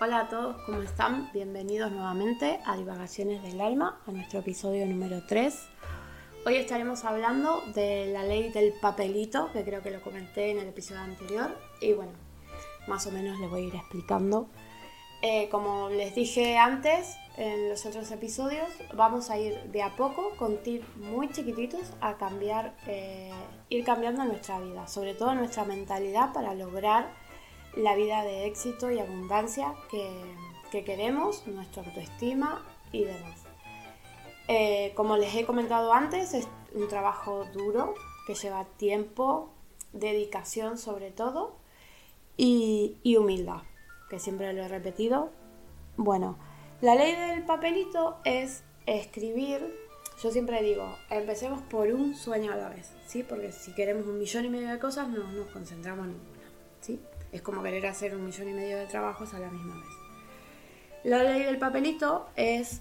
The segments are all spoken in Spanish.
Hola a todos, ¿cómo están? Bienvenidos nuevamente a Divagaciones del Alma, a nuestro episodio número 3. Hoy estaremos hablando de la ley del papelito, que creo que lo comenté en el episodio anterior, y bueno, más o menos les voy a ir explicando. Eh, como les dije antes, en los otros episodios, vamos a ir de a poco, con tips muy chiquititos, a cambiar, eh, ir cambiando nuestra vida, sobre todo nuestra mentalidad para lograr la vida de éxito y abundancia que, queremos, nuestra autoestima y demás. Eh, como les he comentado antes, es un trabajo duro que lleva tiempo, dedicación sobre todo y, humildad, que siempre lo he repetido. Bueno, la ley del papelito es escribir, yo siempre digo, empecemos por un sueño a la vez, ¿sí? Porque si queremos un millón y medio de cosas no nos concentramos en ninguna, ¿sí? Es como querer hacer un millón y medio de trabajos a la misma vez. La ley del papelito es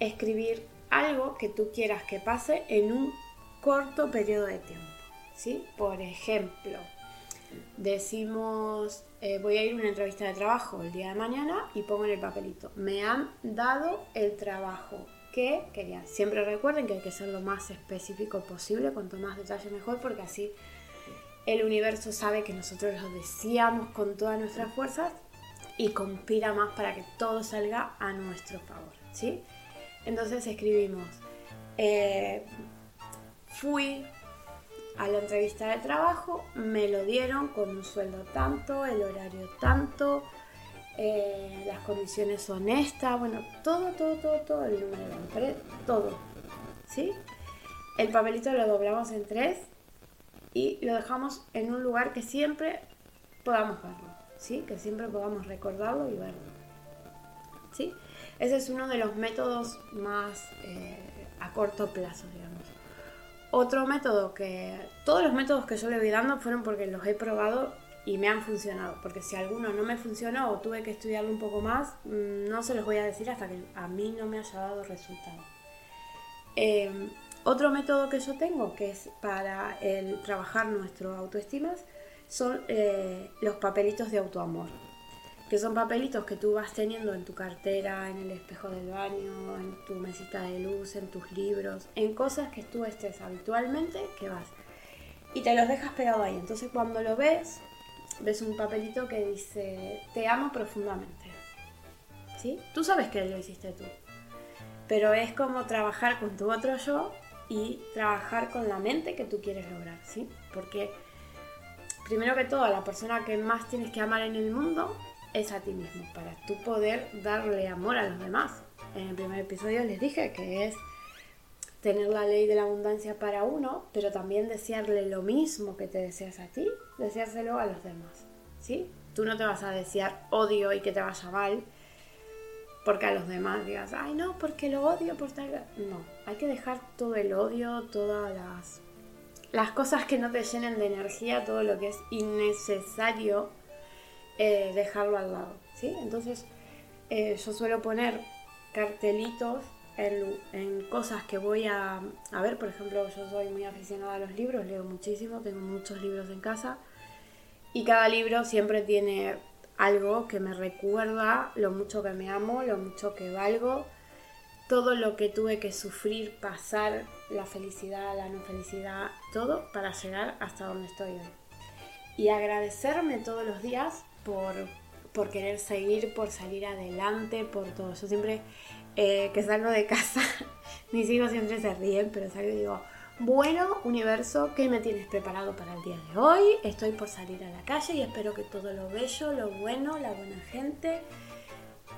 escribir algo que tú quieras que pase en un corto periodo de tiempo, ¿sí? Por ejemplo, decimos, eh, voy a ir a una entrevista de trabajo el día de mañana y pongo en el papelito, me han dado el trabajo que quería. Siempre recuerden que hay que ser lo más específico posible, cuanto más detalle mejor, porque así el universo sabe que nosotros lo deseamos con todas nuestras fuerzas y conspira más para que todo salga a nuestro favor, ¿sí? Entonces escribimos, eh, fui a la entrevista de trabajo, me lo dieron con un sueldo tanto, el horario tanto, eh, las condiciones honestas, bueno, todo, todo, todo, todo, el número de todo. ¿Sí? El papelito lo doblamos en tres y lo dejamos en un lugar que siempre podamos verlo, ¿sí? Que siempre podamos recordarlo y verlo. ¿Sí? Ese es uno de los métodos más eh, a corto plazo, digamos. Otro método que... Todos los métodos que yo le voy dando fueron porque los he probado y me han funcionado. Porque si alguno no me funcionó o tuve que estudiarlo un poco más, mm, no se los voy a decir hasta que a mí no me haya dado resultado. Em, otro método que yo tengo, que es para el trabajar nuestro autoestima, son eh, los papelitos de autoamor que son papelitos que tú vas teniendo en tu cartera, en el espejo del baño, en tu mesita de luz, en tus libros, en cosas que tú estés habitualmente que vas. Y te los dejas pegado ahí. Entonces cuando lo ves, ves un papelito que dice, te amo profundamente. ¿Sí? Tú sabes que lo hiciste tú. Pero es como trabajar con tu otro yo y trabajar con la mente que tú quieres lograr, ¿sí? Porque primero que todo, la persona que más tienes que amar en el mundo es a ti mismo, para tú poder darle amor a los demás. En el primer episodio les dije que es tener la ley de la abundancia para uno, pero también desearle lo mismo que te deseas a ti, deseárselo a los demás. ¿Sí? Tú no te vas a desear odio y que te vaya mal porque a los demás digas, ay no, porque lo odio por tal... No, hay que dejar todo el odio, todas las, las cosas que no te llenen de energía, todo lo que es innecesario eh, dejarlo al lado, ¿sí? Entonces eh, yo suelo poner cartelitos en, cosas que voy a, a, ver, por ejemplo, yo soy muy aficionada a los libros, leo muchísimo, tengo muchos libros en casa y cada libro siempre tiene algo que me recuerda lo mucho que me amo, lo mucho que valgo, todo lo que tuve que sufrir, pasar, la felicidad, la no felicidad, todo para llegar hasta donde estoy hoy. Y agradecerme todos los días por, querer seguir, por salir adelante, por todo. Yo siempre eh, que salgo de casa, mis hijos siempre se ríen, pero salgo y digo, bueno, universo, ¿qué me tienes preparado para el día de hoy? Estoy por salir a la calle y espero que todo lo bello, lo bueno, la buena gente,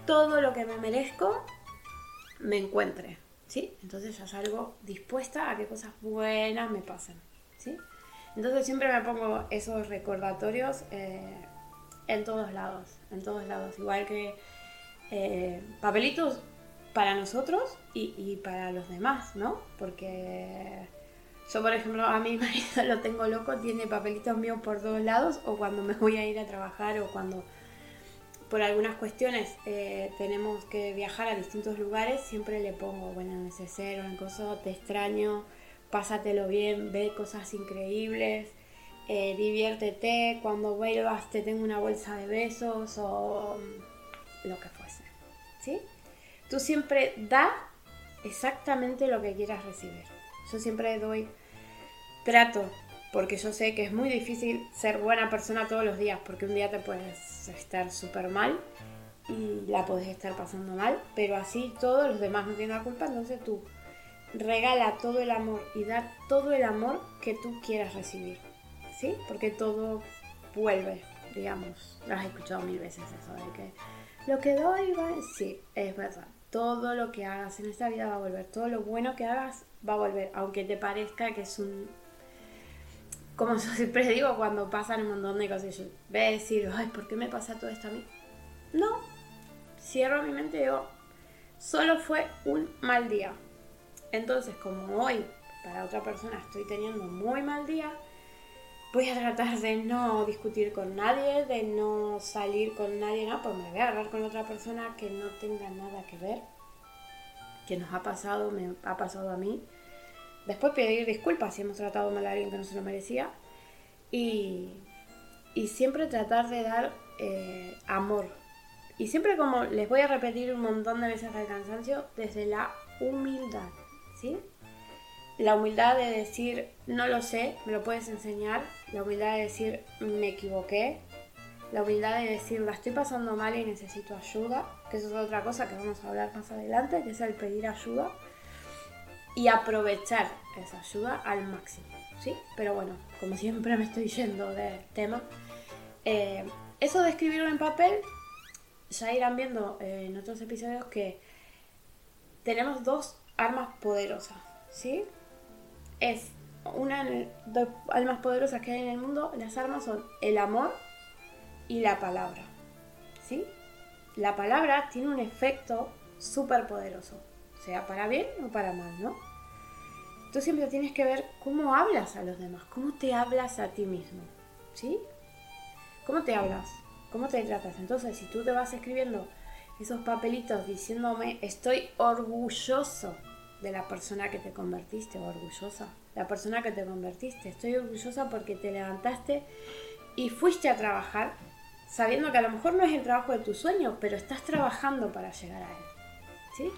todo lo que me merezco, me encuentre. ¿Sí? Entonces ya salgo dispuesta a que cosas buenas me pasen. ¿Sí? Entonces siempre me pongo esos recordatorios eh, en todos lados, en todos lados. Igual que eh, papelitos para nosotros y, para los demás, ¿no? Porque yo, por ejemplo, a mi marido lo tengo loco, tiene papelitos míos por todos lados, o cuando me voy a ir a trabajar, o cuando por algunas cuestiones eh, tenemos que viajar a distintos lugares, siempre le pongo, bueno, necesario, en cosas, te extraño, pásatelo bien, ve cosas increíbles. Eh, diviértete, cuando vuelvas te tengo una bolsa de besos o lo que fuese. ¿Sí? Tú siempre da exactamente lo que quieras recibir. Yo siempre doy, trato, porque yo sé que es muy difícil ser buena persona todos los días, porque un día te puedes estar súper mal y la podés estar pasando mal, pero así todos los demás no tienen la culpa, entonces tú regala todo el amor y da todo el amor que tú quieras recibir, ¿sí? Porque todo vuelve, digamos, lo has escuchado mil veces eso de que lo que doy va, sí, es verdad, todo lo que hagas en esta vida va a volver, todo lo bueno que hagas va a volver, aunque te parezca que es un como yo siempre digo cuando pasan un montón de cosas, yo voy a decir, ay, ¿por qué me pasa todo esto a mí? No, cierro mi mente y digo, solo fue un mal día. Entonces, como hoy para otra persona estoy teniendo muy mal día, voy a tratar de no discutir con nadie, de no salir con nadie, no, pues me voy a agarrar con otra persona que no tenga nada que ver, que nos ha pasado, me ha pasado a mí. Después pedir disculpas si hemos tratado mal a alguien que no se lo merecía. Y, y siempre tratar de dar eh, amor y siempre como les voy a repetir un montón de veces al cansancio, desde la humildad, ¿sí? La humildad de decir, no lo sé, me lo puedes enseñar. La humildad de decir, me equivoqué. La humildad de decir, la estoy pasando mal y necesito ayuda. Que eso es otra cosa que vamos a hablar más adelante, que es el pedir ayuda. Y aprovechar esa ayuda al máximo, ¿sí? Pero bueno, como siempre me estoy yendo de tema. Eh, eso de escribirlo en papel ya irán viendo eh, en otros episodios que tenemos dos armas poderosas, ¿sí? Es una de las armas poderosas que hay en el mundo, las armas son el amor y la palabra, ¿sí? La palabra tiene un efecto súper poderoso, sea para bien o para mal, ¿no? Tú siempre tienes que ver cómo hablas a los demás, cómo te hablas a ti mismo, ¿sí? ¿Cómo te hablas? ¿Cómo te tratas? Entonces, si tú te vas escribiendo esos papelitos diciéndome estoy orgulloso de la persona que te convertiste, orgullosa, la persona que te convertiste, estoy orgullosa porque te levantaste y fuiste a trabajar sabiendo que a lo mejor no es el trabajo de tu sueño, pero estás trabajando para llegar a él. ¿Sí?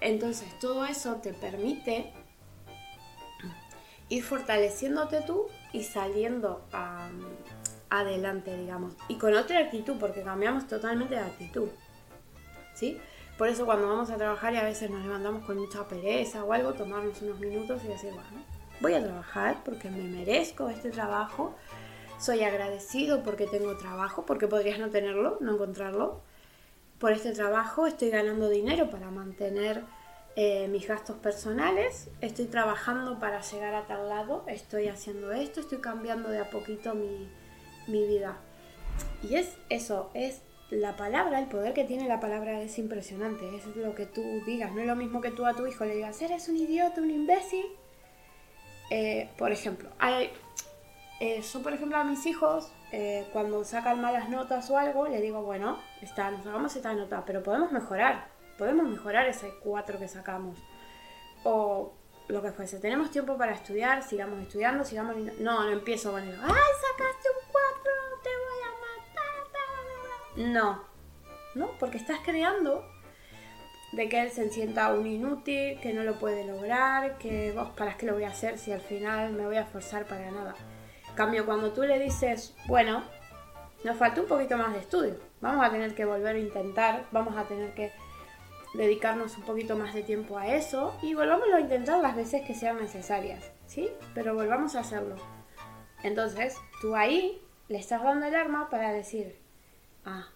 Entonces, todo eso te permite ir fortaleciéndote tú y saliendo adelante, digamos. Y con otra actitud, porque cambiamos totalmente de actitud. ¿Sí? Por eso cuando vamos a trabajar y a veces nos levantamos con mucha pereza o algo, tomarnos unos minutos y decir, bueno, voy a trabajar porque me merezco este trabajo, soy agradecido porque tengo trabajo, porque podrías no tenerlo, no encontrarlo. Por este trabajo estoy ganando dinero para mantener eh, mis gastos personales, estoy trabajando para llegar a tal lado, estoy haciendo esto, estoy cambiando de a poquito mi, mi vida. Y es eso, es la palabra, el poder que tiene la palabra es impresionante. Es lo que tú digas. No es lo mismo que tú a tu hijo le digas, eres un idiota, un imbécil. Eh, por ejemplo, hay, eh, yo por ejemplo a mis hijos, eh, cuando sacan malas notas o algo, le digo, bueno, está, nos sacamos esta nota, pero podemos mejorar. Podemos mejorar ese cuatro que sacamos. O lo que fuese. Tenemos tiempo para estudiar, sigamos estudiando, sigamos... No, no empiezo con el... ¡Ay, sacaste No, no, porque estás creando de que él se sienta un inútil, que no lo puede lograr, que vos para qué lo voy a hacer si al final me voy a esforzar para nada. cambio, cuando tú le dices, bueno, nos falta un poquito más de estudio, vamos a tener que volver a intentar, vamos a tener que dedicarnos un poquito más de tiempo a eso y volvámoslo a intentar las veces que sean necesarias, ¿sí? Pero volvamos a hacerlo. Entonces, tú ahí le estás dando el arma para decir, ah,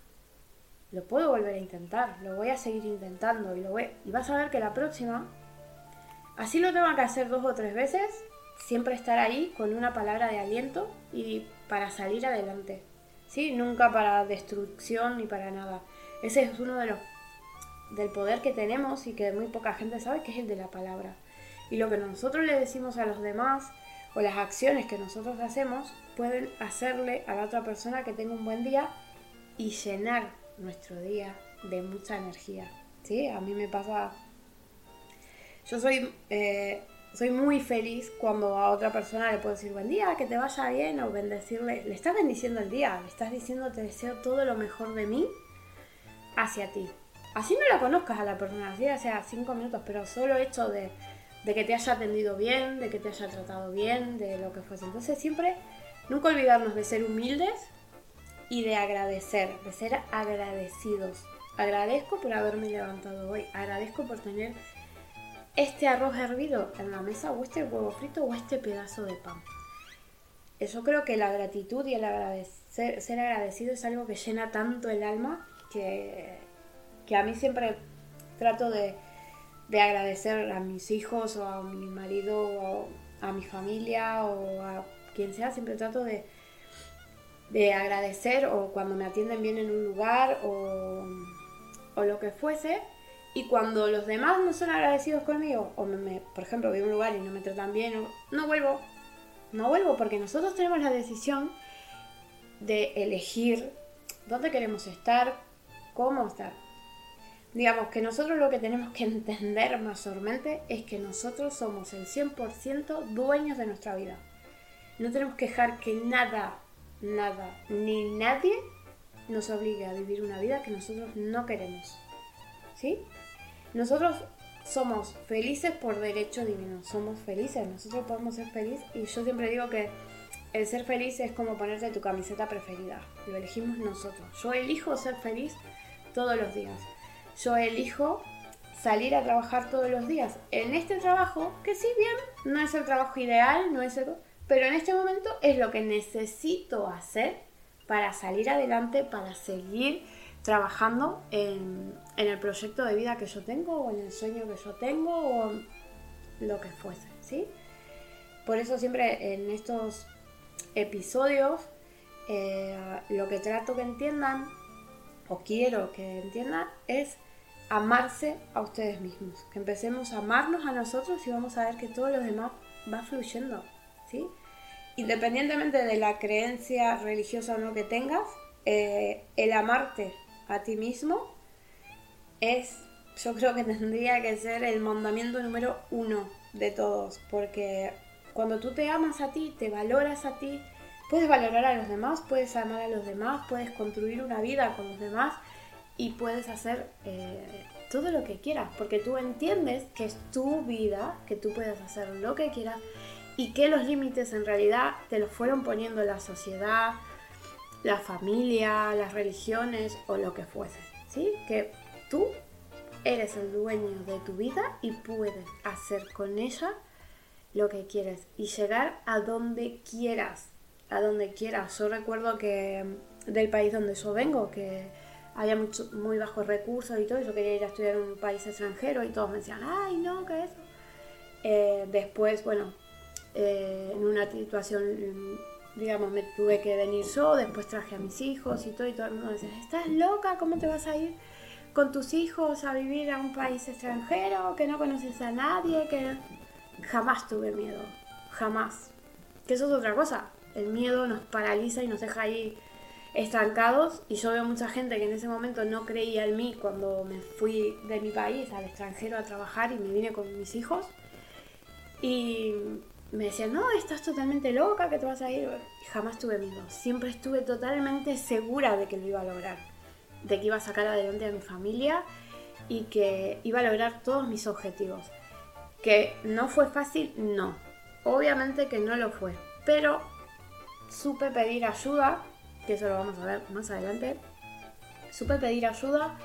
lo puedo volver a intentar, lo voy a seguir intentando y, lo voy... y vas a ver que la próxima, así lo tengo que hacer dos o tres veces, siempre estar ahí con una palabra de aliento y para salir adelante, ¿sí? Nunca para destrucción ni para nada. Ese es uno de los del poder que tenemos y que muy poca gente sabe, que es el de la palabra. Y lo que nosotros le decimos a los demás o las acciones que nosotros hacemos pueden hacerle a la otra persona que tenga un buen día y llenar nuestro día de mucha energía. ¿Sí? A mí me pasa... Yo soy, eh, soy muy feliz cuando a otra persona le puedo decir buen día, que te vaya bien o bendecirle. Le estás bendiciendo el día, le estás diciendo te deseo todo lo mejor de mí hacia ti. Así no la conozcas a la persona, así sea cinco minutos, pero solo hecho de, de que te haya atendido bien, de que te haya tratado bien, de lo que fuese. Entonces siempre, nunca olvidarnos de ser humildes y de agradecer, de ser agradecidos. Agradezco por haberme levantado hoy, agradezco por tener este arroz hervido en la mesa o este huevo frito o este pedazo de pan. Yo creo que la gratitud y el ser agradecido es algo que llena tanto el alma que, que a mí siempre trato de, de, agradecer a mis hijos o a mi marido o a mi familia o a quien sea, siempre trato de, de agradecer o cuando me atienden bien en un lugar o, o lo que fuese, y cuando los demás no son agradecidos conmigo, o me, por ejemplo, voy a un lugar y no me tratan bien, no vuelvo. No vuelvo porque nosotros tenemos la decisión de elegir dónde queremos estar, cómo estar. Digamos que nosotros lo que tenemos que entender mayormente es que nosotros somos el 100% dueños de nuestra vida. No tenemos que dejar que nada, nada, ni nadie nos obligue a vivir una vida que nosotros no queremos. ¿Sí? Nosotros somos felices por derecho divino, somos felices, nosotros podemos ser felices y yo siempre digo que el ser feliz es como ponerte tu camiseta preferida, lo elegimos nosotros. Yo elijo ser feliz todos los días, yo elijo salir a trabajar todos los días en este trabajo, que si bien no es el trabajo ideal, no es pero en este momento es lo que necesito hacer para salir adelante, para seguir trabajando en, el proyecto de vida que yo tengo o en el sueño que yo tengo o lo que fuese, ¿sí? Por eso siempre en estos episodios eh, lo que trato que entiendan o quiero que entiendan es amarse a ustedes mismos, que empecemos a amarnos a nosotros y vamos a ver que todo lo demás va fluyendo, ¿sí? Independientemente de la creencia religiosa o no que tengas, eh, el amarte a ti mismo es, yo creo que tendría que ser el mandamiento número uno de todos, porque cuando tú te amas a ti, te valoras a ti, puedes valorar a los demás, puedes amar a los demás, puedes construir una vida con los demás y puedes hacer eh, todo lo que quieras, porque tú entiendes que es tu vida, que tú puedes hacer lo que quieras y que los límites en realidad te los fueron poniendo la sociedad, la familia, las religiones o lo que fuese, ¿sí? Que tú eres el dueño de tu vida y puedes hacer con ella lo que quieres y llegar a donde quieras, a donde quieras. Yo recuerdo que mm, del país donde yo vengo, que había mucho, muy bajos recursos y todo, yo quería ir a estudiar en un país extranjero y todos me decían, ay, no, ¿qué es eso? Eh, después, bueno, eh, en una situación digamos, me tuve que venir yo, después traje a mis hijos y todo, y todo el mundo decía, ¿estás loca? ¿Cómo te vas a ir con tus hijos a vivir a un país extranjero, que no conoces a nadie, que jamás tuve miedo, jamás. Que eso es otra cosa, el miedo nos paraliza y nos deja ahí estancados y yo veo mucha gente que en ese momento no creía en mí cuando me fui de mi país al extranjero a trabajar y me vine con mis hijos y me decían, no, estás totalmente loca, que te vas a ir. Jamás tuve miedo. Siempre estuve totalmente segura de que lo iba a lograr. De que iba a sacar adelante a mi familia y que iba a lograr todos mis objetivos. Que no fue fácil, no. Obviamente que no lo fue. Pero supe pedir ayuda, que eso lo vamos a ver más adelante. Supe pedir ayuda,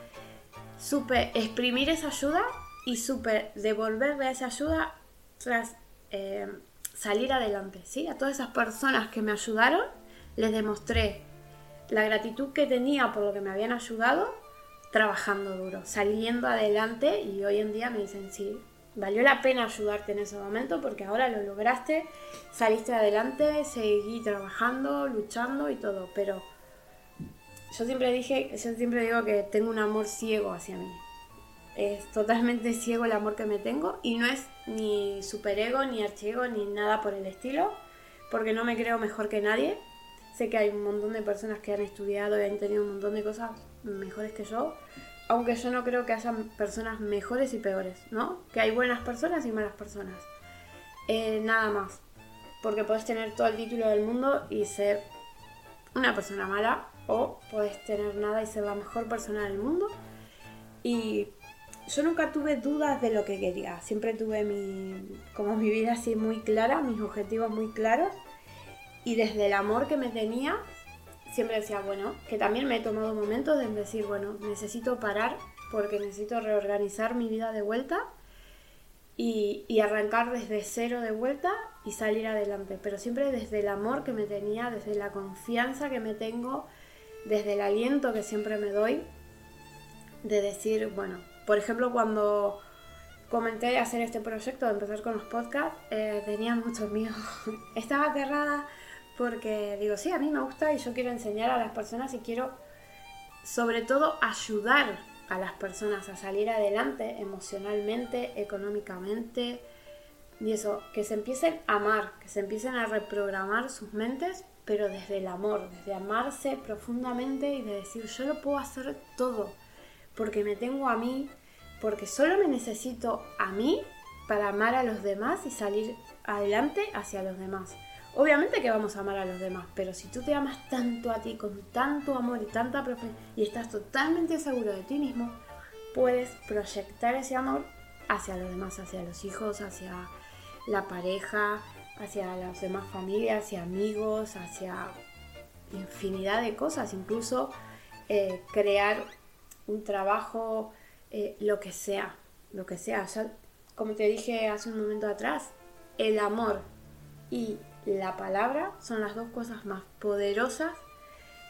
supe exprimir esa ayuda y supe devolverle esa ayuda tras eh, salir adelante, ¿sí? A todas esas personas que me ayudaron, les demostré la gratitud que tenía por lo que me habían ayudado, trabajando duro, saliendo adelante y hoy en día me dicen, sí, valió la pena ayudarte en ese momento porque ahora lo lograste, saliste adelante, seguí trabajando, luchando y todo, pero yo siempre dije, yo siempre digo que tengo un amor ciego hacia mí, es totalmente ciego el amor que me tengo y no es ni superego, ni archiego, ni nada por el estilo, porque no me creo mejor que nadie. Sé que hay un montón de personas que han estudiado y han tenido un montón de cosas mejores que yo, aunque yo no creo que haya personas mejores y peores, ¿no? Que hay buenas personas y malas personas. Eh, nada más, porque puedes tener todo el título del mundo y ser una persona mala o puedes tener nada y ser la mejor persona del mundo. Y yo nunca tuve dudas de lo que quería, siempre tuve mi, como mi vida así muy clara, mis objetivos muy claros. Y desde el amor que me tenía, siempre decía, bueno, que también me he tomado momentos de decir, bueno, necesito parar porque necesito reorganizar mi vida de vuelta y, y, arrancar desde cero de vuelta y salir adelante, pero siempre desde el amor que me tenía, desde la confianza que me tengo, desde el aliento que siempre me doy, de decir, bueno, por ejemplo, cuando comenté hacer este proyecto, empezar con los podcasts, eh, tenía mucho miedo. Estaba aterrada porque digo, sí, a mí me gusta y yo quiero enseñar a las personas y quiero sobre todo ayudar a las personas a salir adelante emocionalmente, económicamente, y eso, que se empiecen a amar, que se empiecen a reprogramar sus mentes, pero desde el amor, desde amarse profundamente y de decir, yo lo puedo hacer todo porque me tengo a mí, porque solo me necesito a mí para amar a los demás y salir adelante hacia los demás. Obviamente que vamos a amar a los demás, pero si tú te amas tanto a ti, con tanto amor y tanta y estás totalmente seguro de ti mismo, puedes proyectar ese amor hacia los demás, hacia los hijos, hacia la pareja, hacia las demás familias, hacia amigos, hacia infinidad de cosas, incluso eh, crear un trabajo, eh, lo que sea, lo que sea. como te dije hace un momento atrás, el amor y la palabra son las dos cosas más poderosas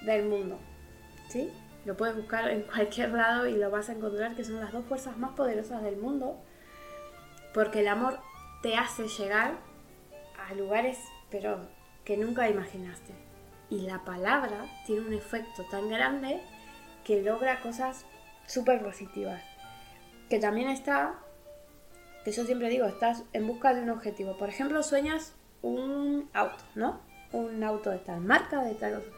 del mundo. ¿Sí? Lo puedes buscar en cualquier lado y lo vas a encontrar que son las dos fuerzas más poderosas del mundo. Porque el amor te hace llegar a lugares, pero que nunca imaginaste. Y la palabra tiene un efecto tan grande que logra cosas súper positivas. Que también está, que yo siempre digo, estás en busca de un objetivo. Por ejemplo, sueñas un auto, ¿no? Un auto de tal marca, de tal otro.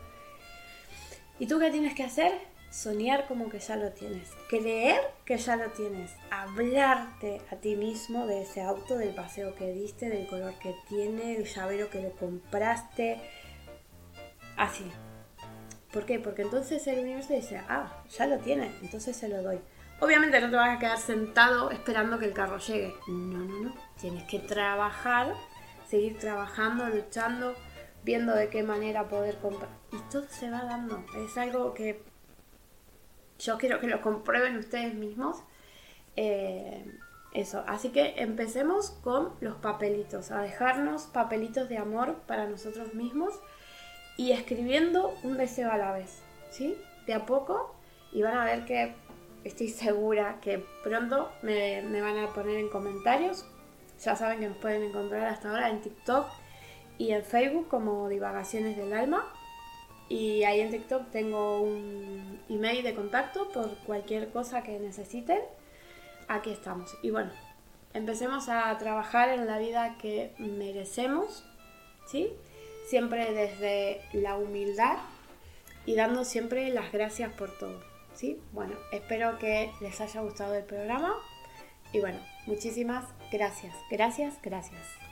¿Y tú qué tienes que hacer? Soñar como que ya lo tienes. Creer que ya lo tienes. Hablarte a ti mismo de ese auto, del paseo que diste, del color que tiene, el llavero que le compraste. Así. ¿Por qué? Porque entonces el universo dice, ah, ya lo tiene, entonces se lo doy. Obviamente no te vas a quedar sentado esperando que el carro llegue. No, no, no. Tienes que trabajar, seguir trabajando, luchando, viendo de qué manera poder comprar. Y todo se va dando. Es algo que yo quiero que lo comprueben ustedes mismos. Eh, eso, así que empecemos con los papelitos, a dejarnos papelitos de amor para nosotros mismos y escribiendo un deseo a la vez, ¿sí? De a poco y van a ver que estoy segura que pronto me, van a poner en comentarios. Ya saben que nos pueden encontrar hasta ahora en TikTok y en Facebook como Divagaciones del Alma. Y ahí en TikTok tengo un email de contacto por cualquier cosa que necesiten. Aquí estamos. Y bueno, empecemos a trabajar en la vida que merecemos, ¿sí? Siempre desde la humildad y dando siempre las gracias por todo. ¿sí? Bueno, espero que les haya gustado el programa y bueno, muchísimas gracias, gracias, gracias.